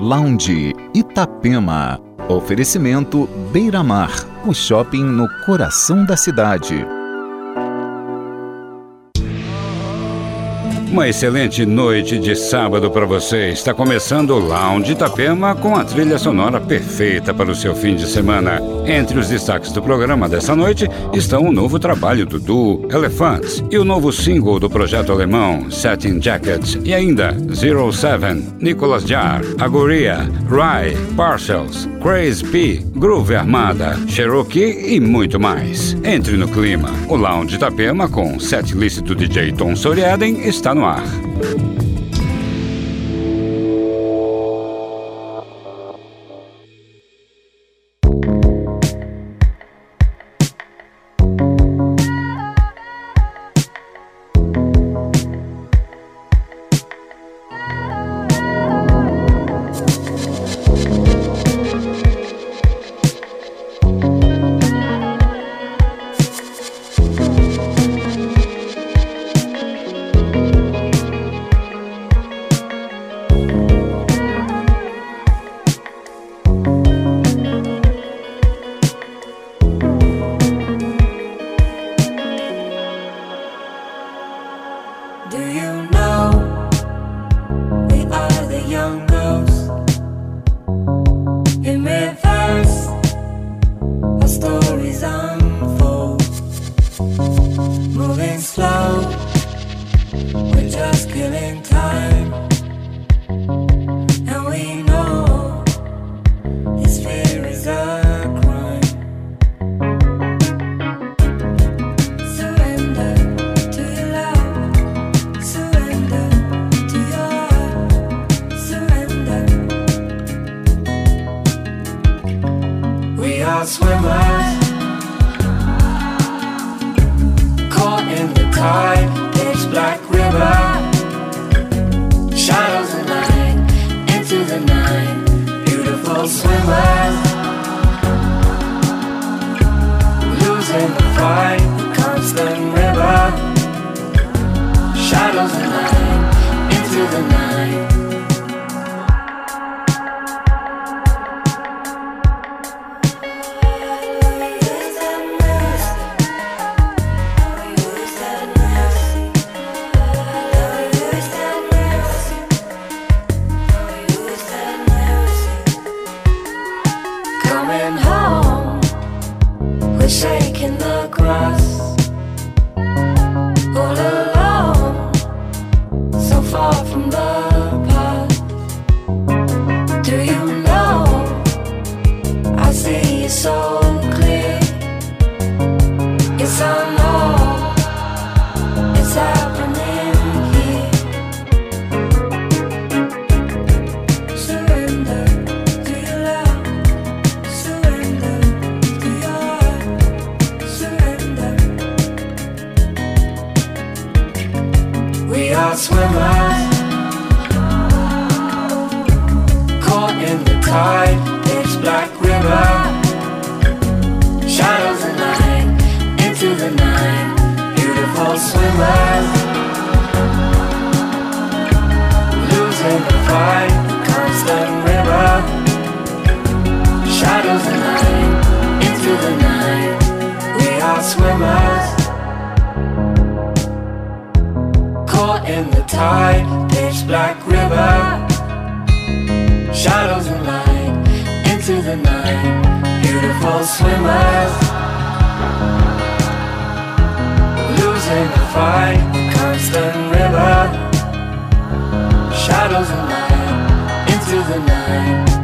Lounge Itapema. Oferecimento Beira Mar, o shopping no coração da cidade. Uma excelente noite de sábado para você. Está começando o Lounge Itapema com a trilha sonora perfeita para o seu fim de semana. Entre os destaques do programa dessa noite estão o novo trabalho do duo Elephants e o novo single do projeto alemão Satin Jackets e ainda Zero Seven, Nicolas Jar, Agoria, Rye, Parcels, Crazy P, Groove Armada, Cherokee e muito mais. Entre no clima. O Lounge Itapema com set list do DJ Tom Soriaden está no ar. Swimmer. black river. Shadows and light into the night. Beautiful swimmers. Losing the fight, constant river. Shadows and light into the night.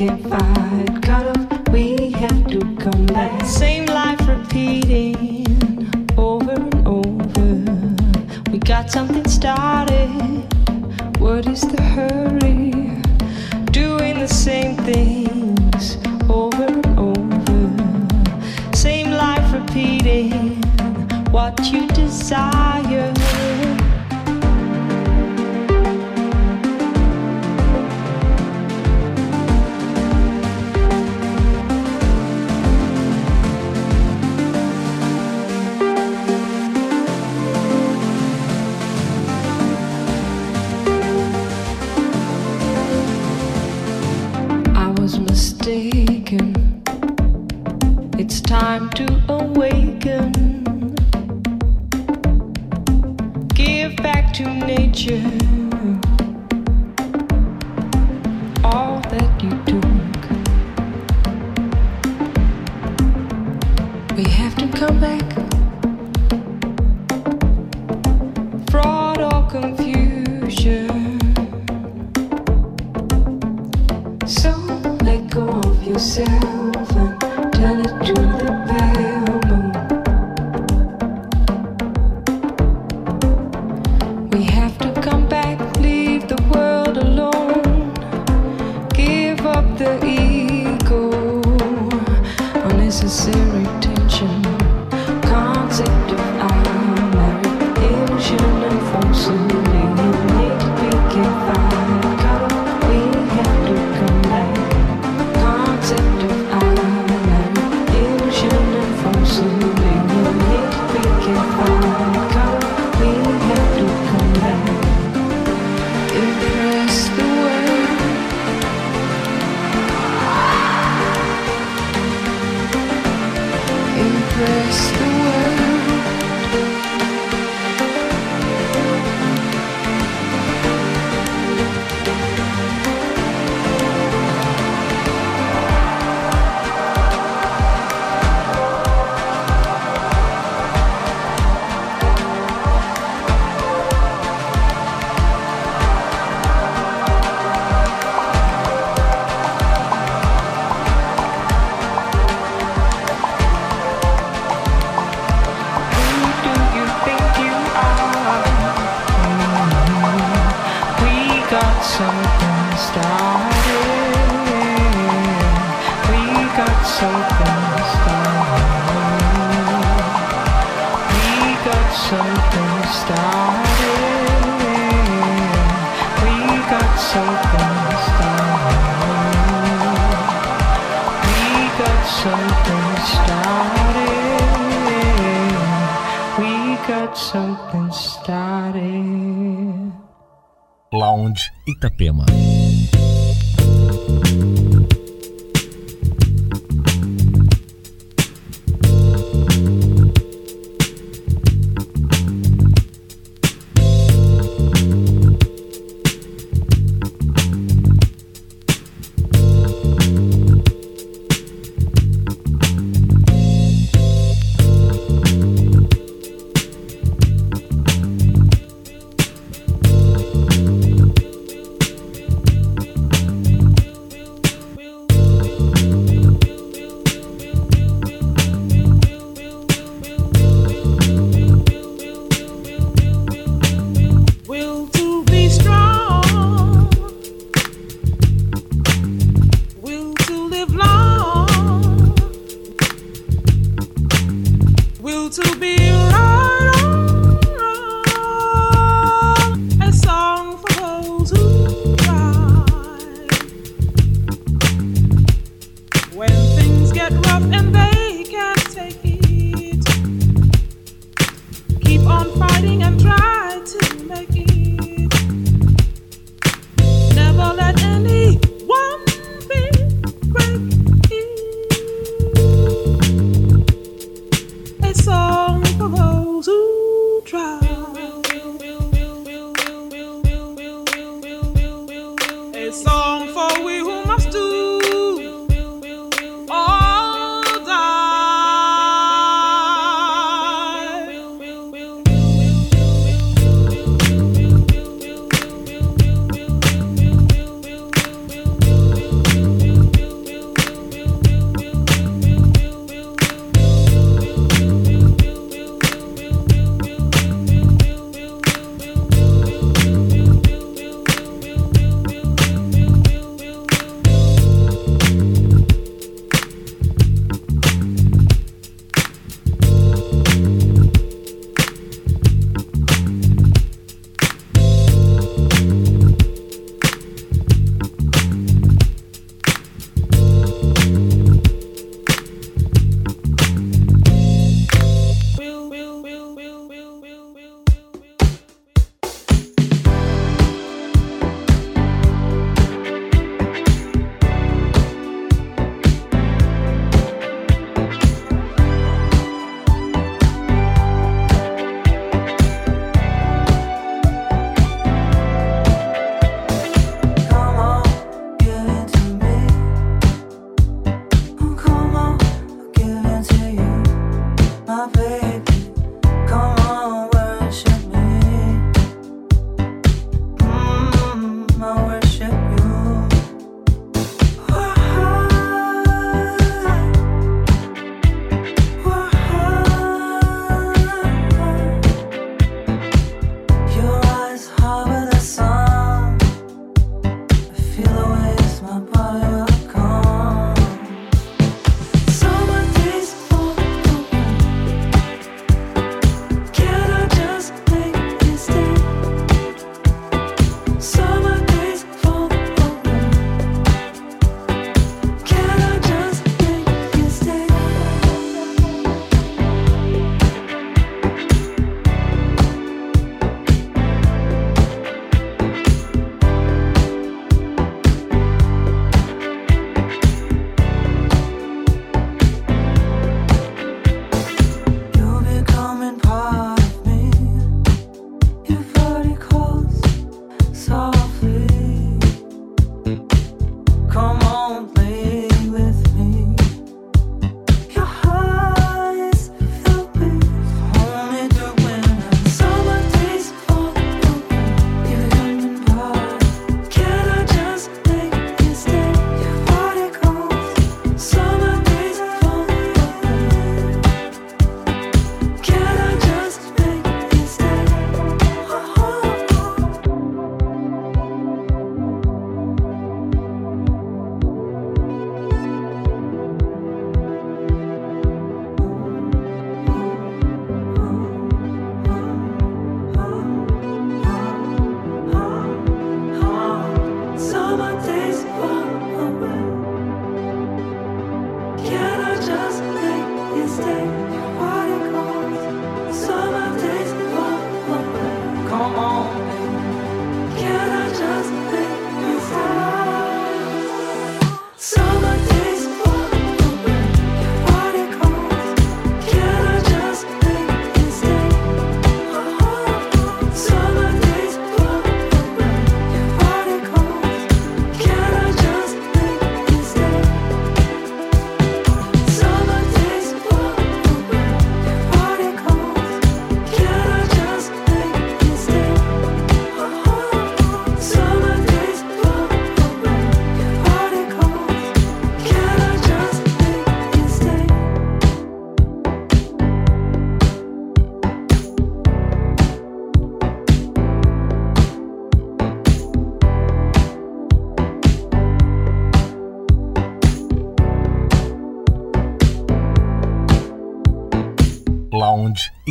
Can't fight, cut off, we have to come back. Same life repeating over and over. We got something started. What is the hurry? Doing the same things over and over. Same life repeating what you desire.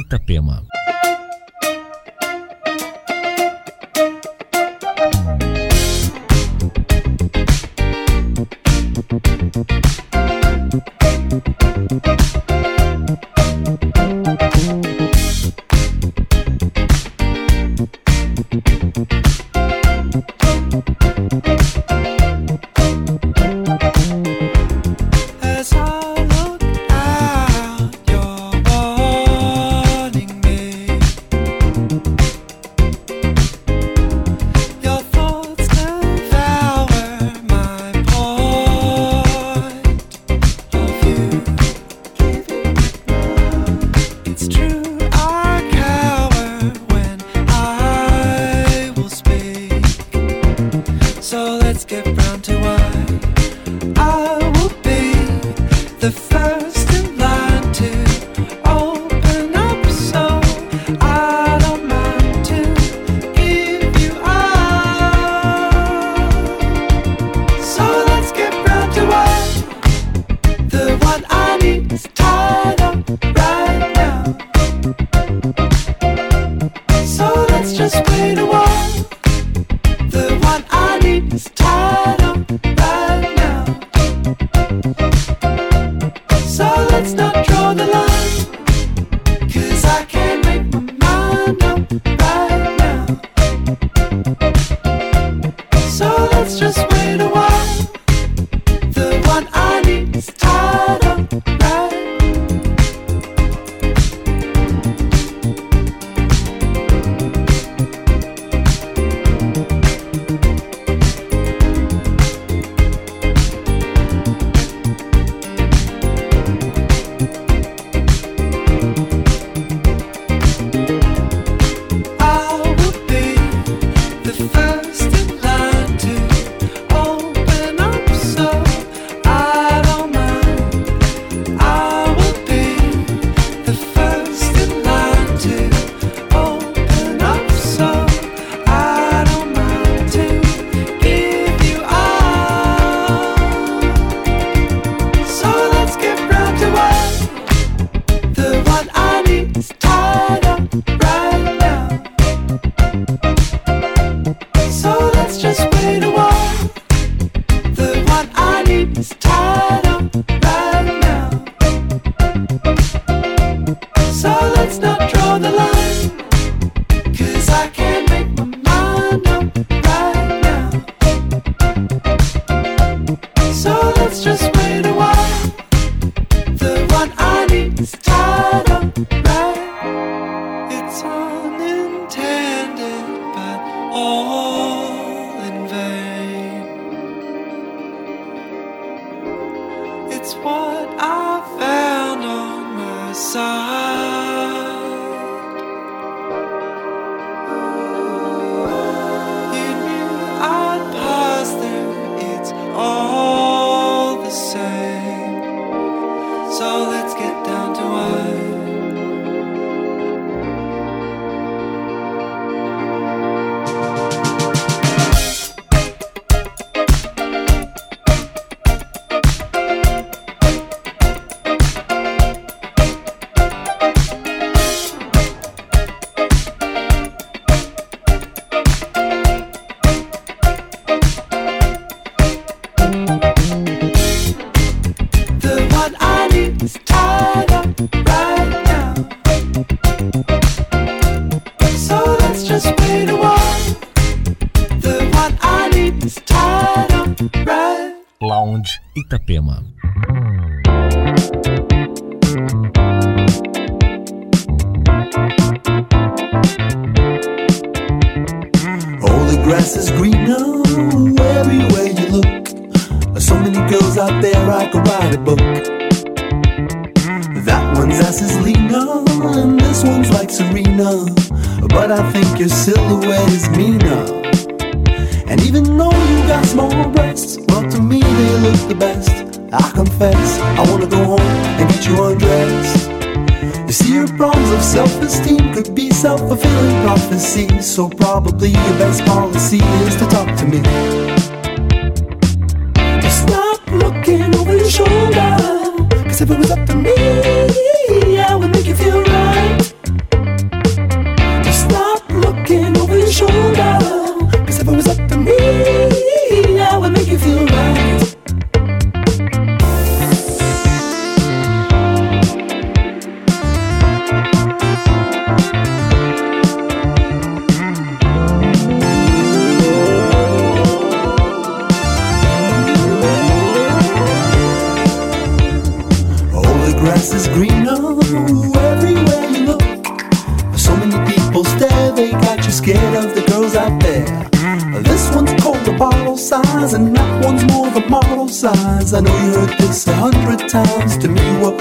Itapema. Itapema.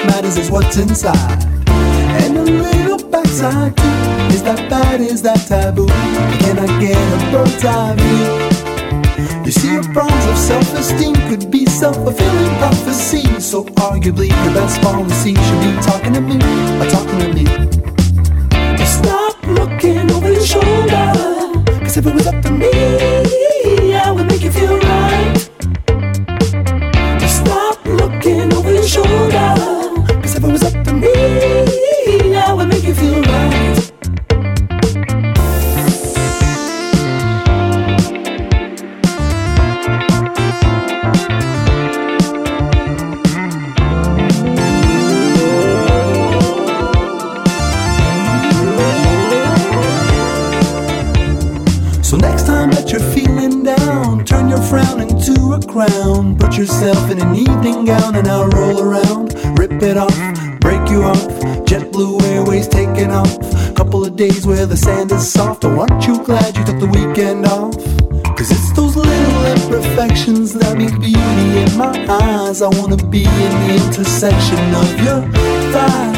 Matters is what's inside. And a little backside too. Is that bad? Is that taboo? Can I get a bird's eye view? You see, your problems of self-esteem could be self-fulfilling prophecy. So arguably, your best policy should be talking to me, or talking to me. Just Stop looking over your shoulder. Cause if it was up to me, I would make you feel right. Just Stop looking over your shoulder. It was up to me, I would make you feel right. Yourself in an evening gown and I'll roll around. Rip it off, break you off. JetBlue Airways taking off. Couple of days where the sand is soft. Oh, aren't you glad you took the weekend off? Cause it's those little imperfections that make beauty in my eyes. I wanna be in the intersection of your thighs.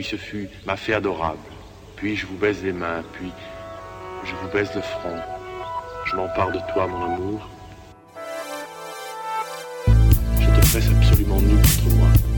Puis ce fut ma fée adorable. Puis je vous baise les mains, puis je vous baise le front. Je m'empare de toi, mon amour. Je te presse absolument nu contre moi.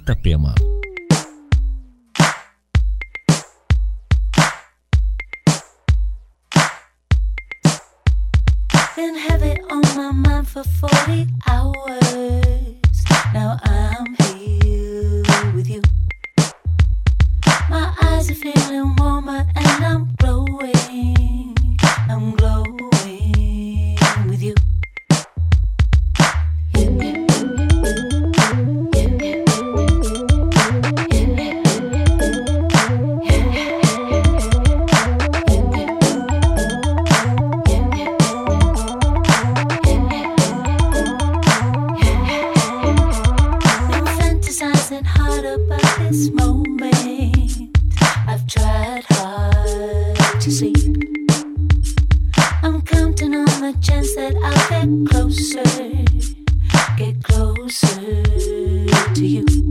Itapema. And on my mind for 40 the chance that I'll get closer, get closer to you.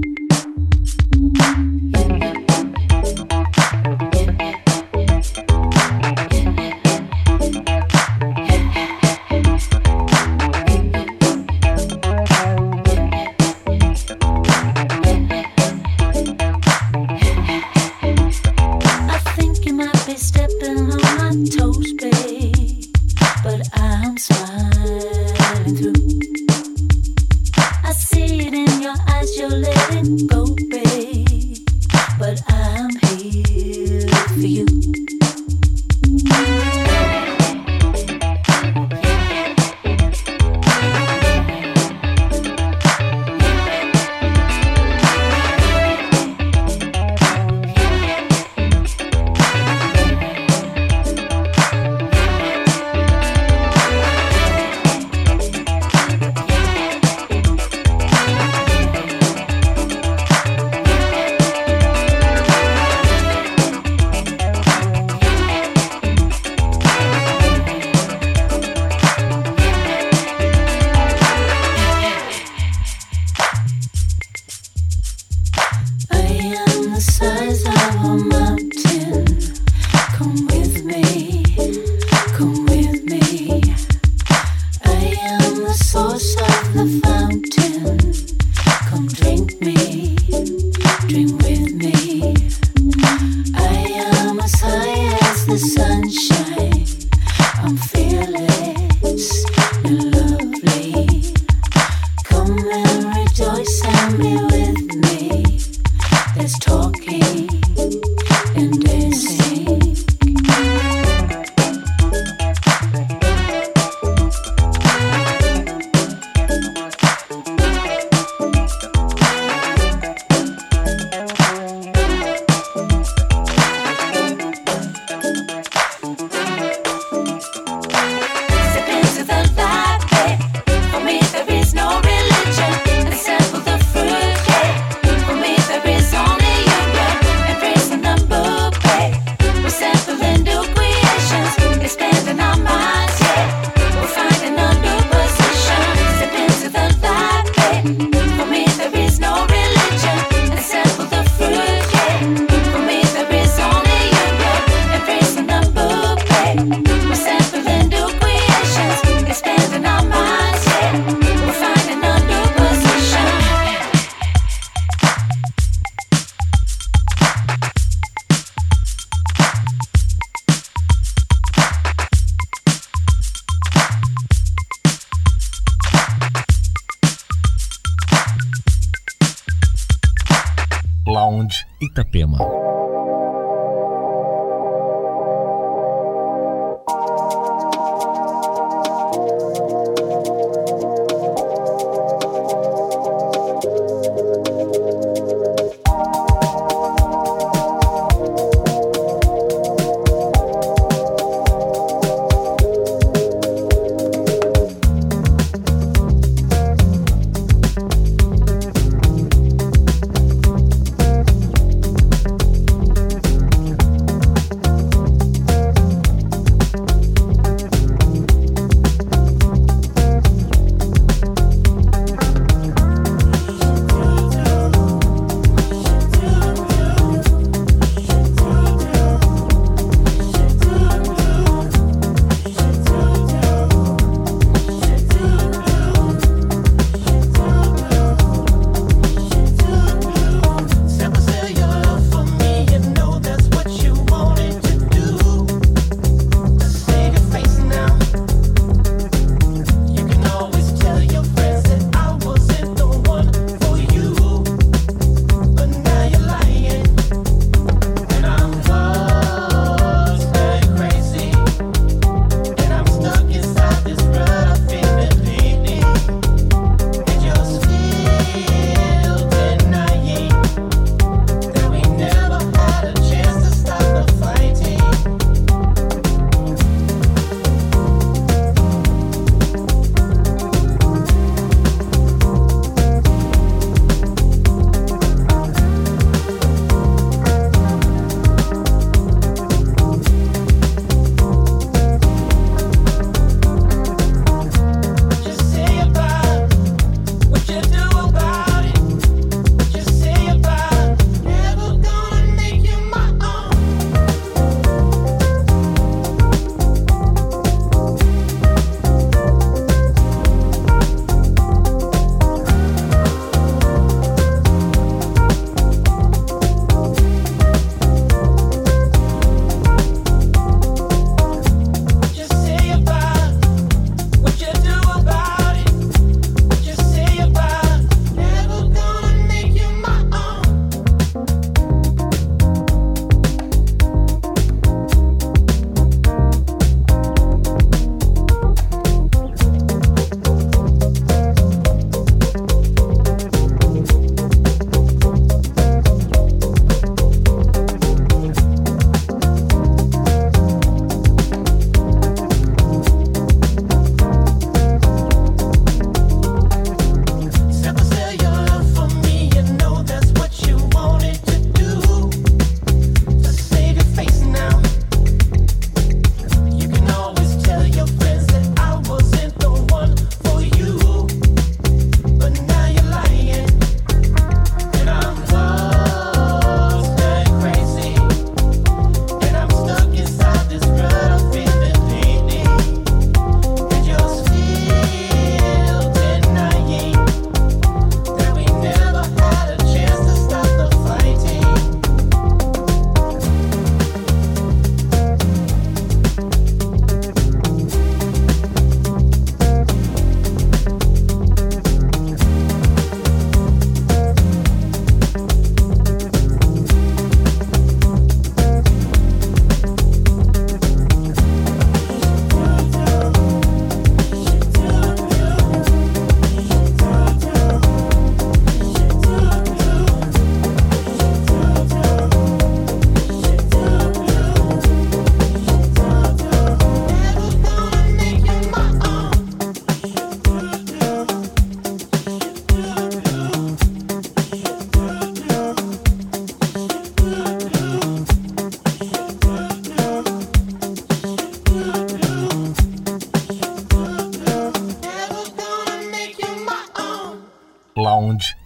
always send me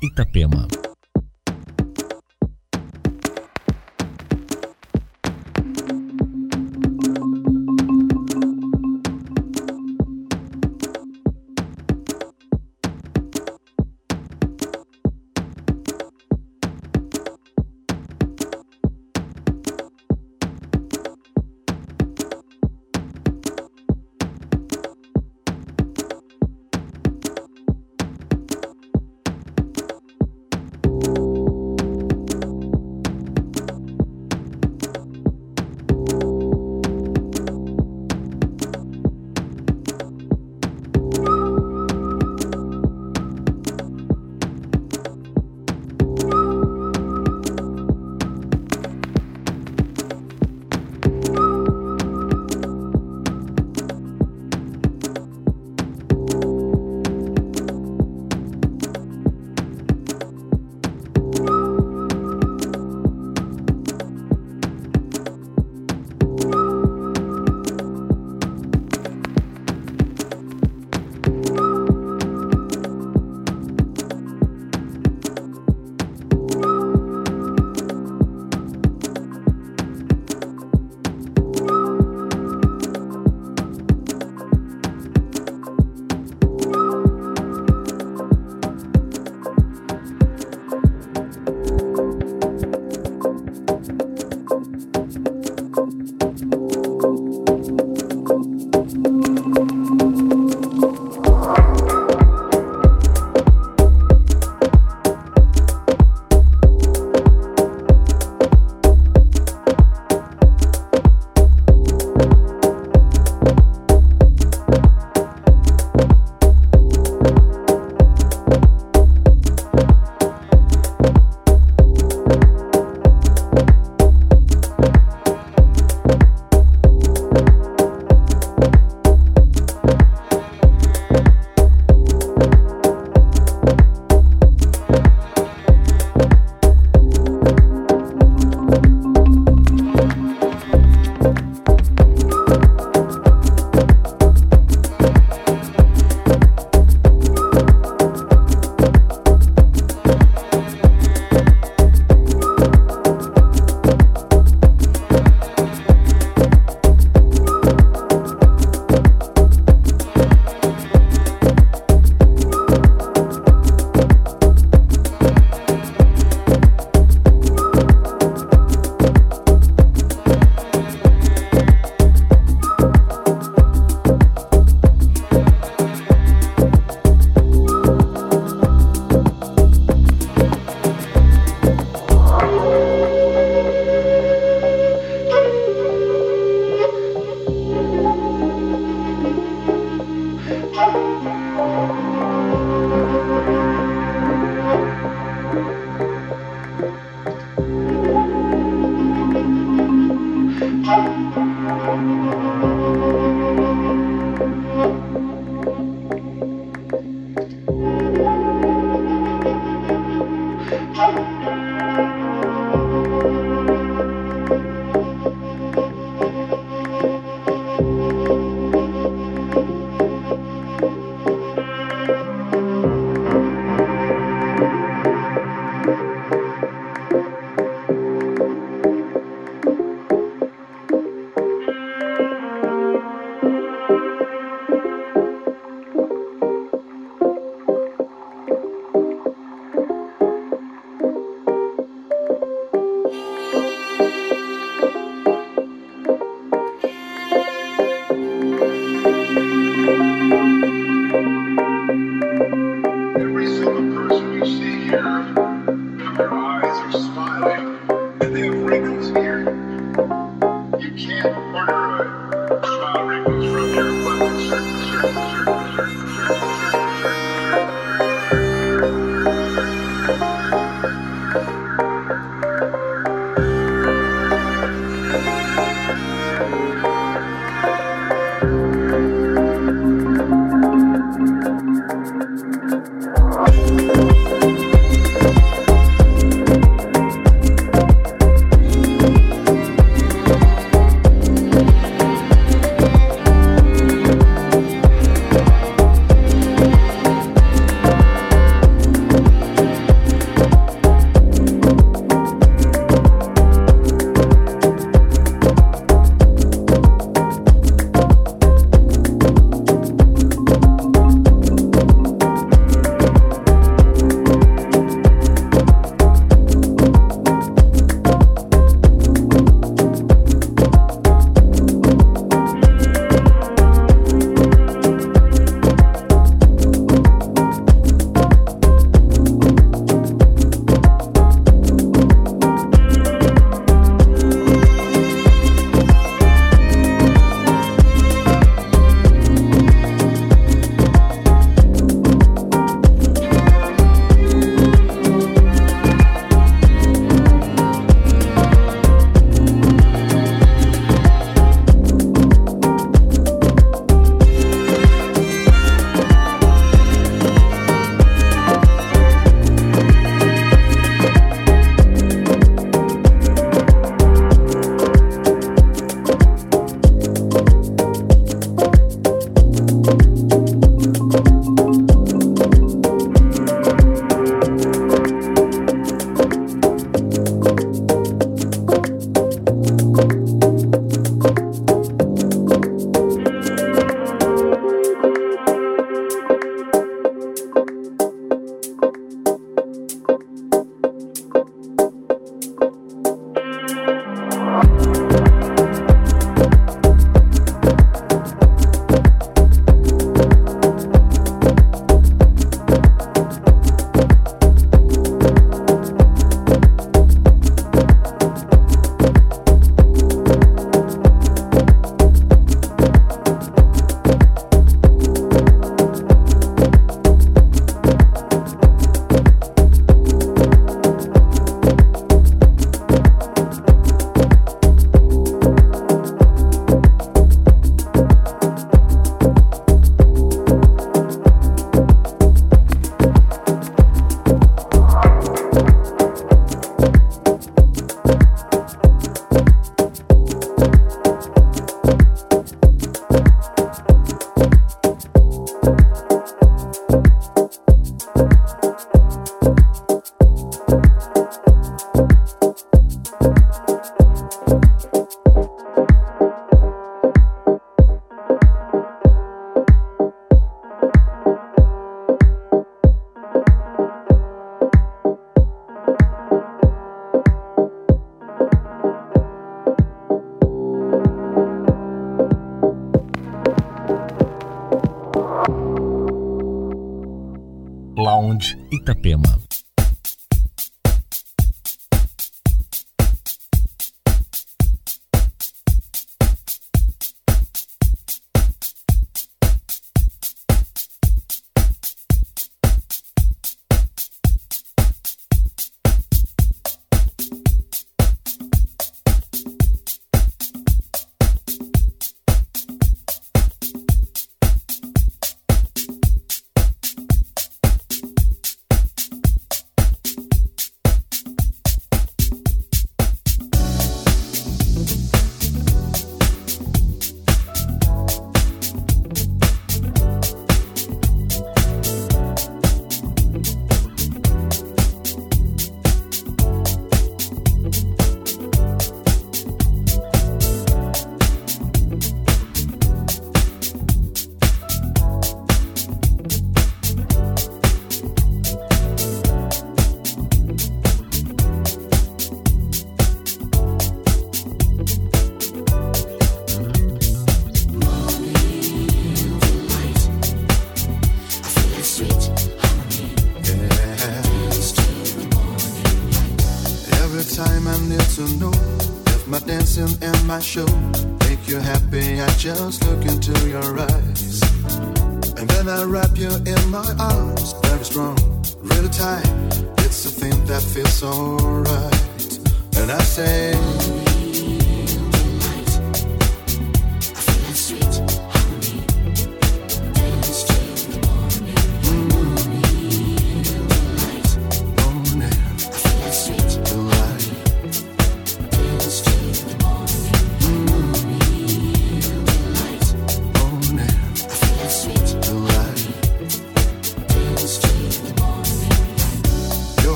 Itapema. Itapema. Every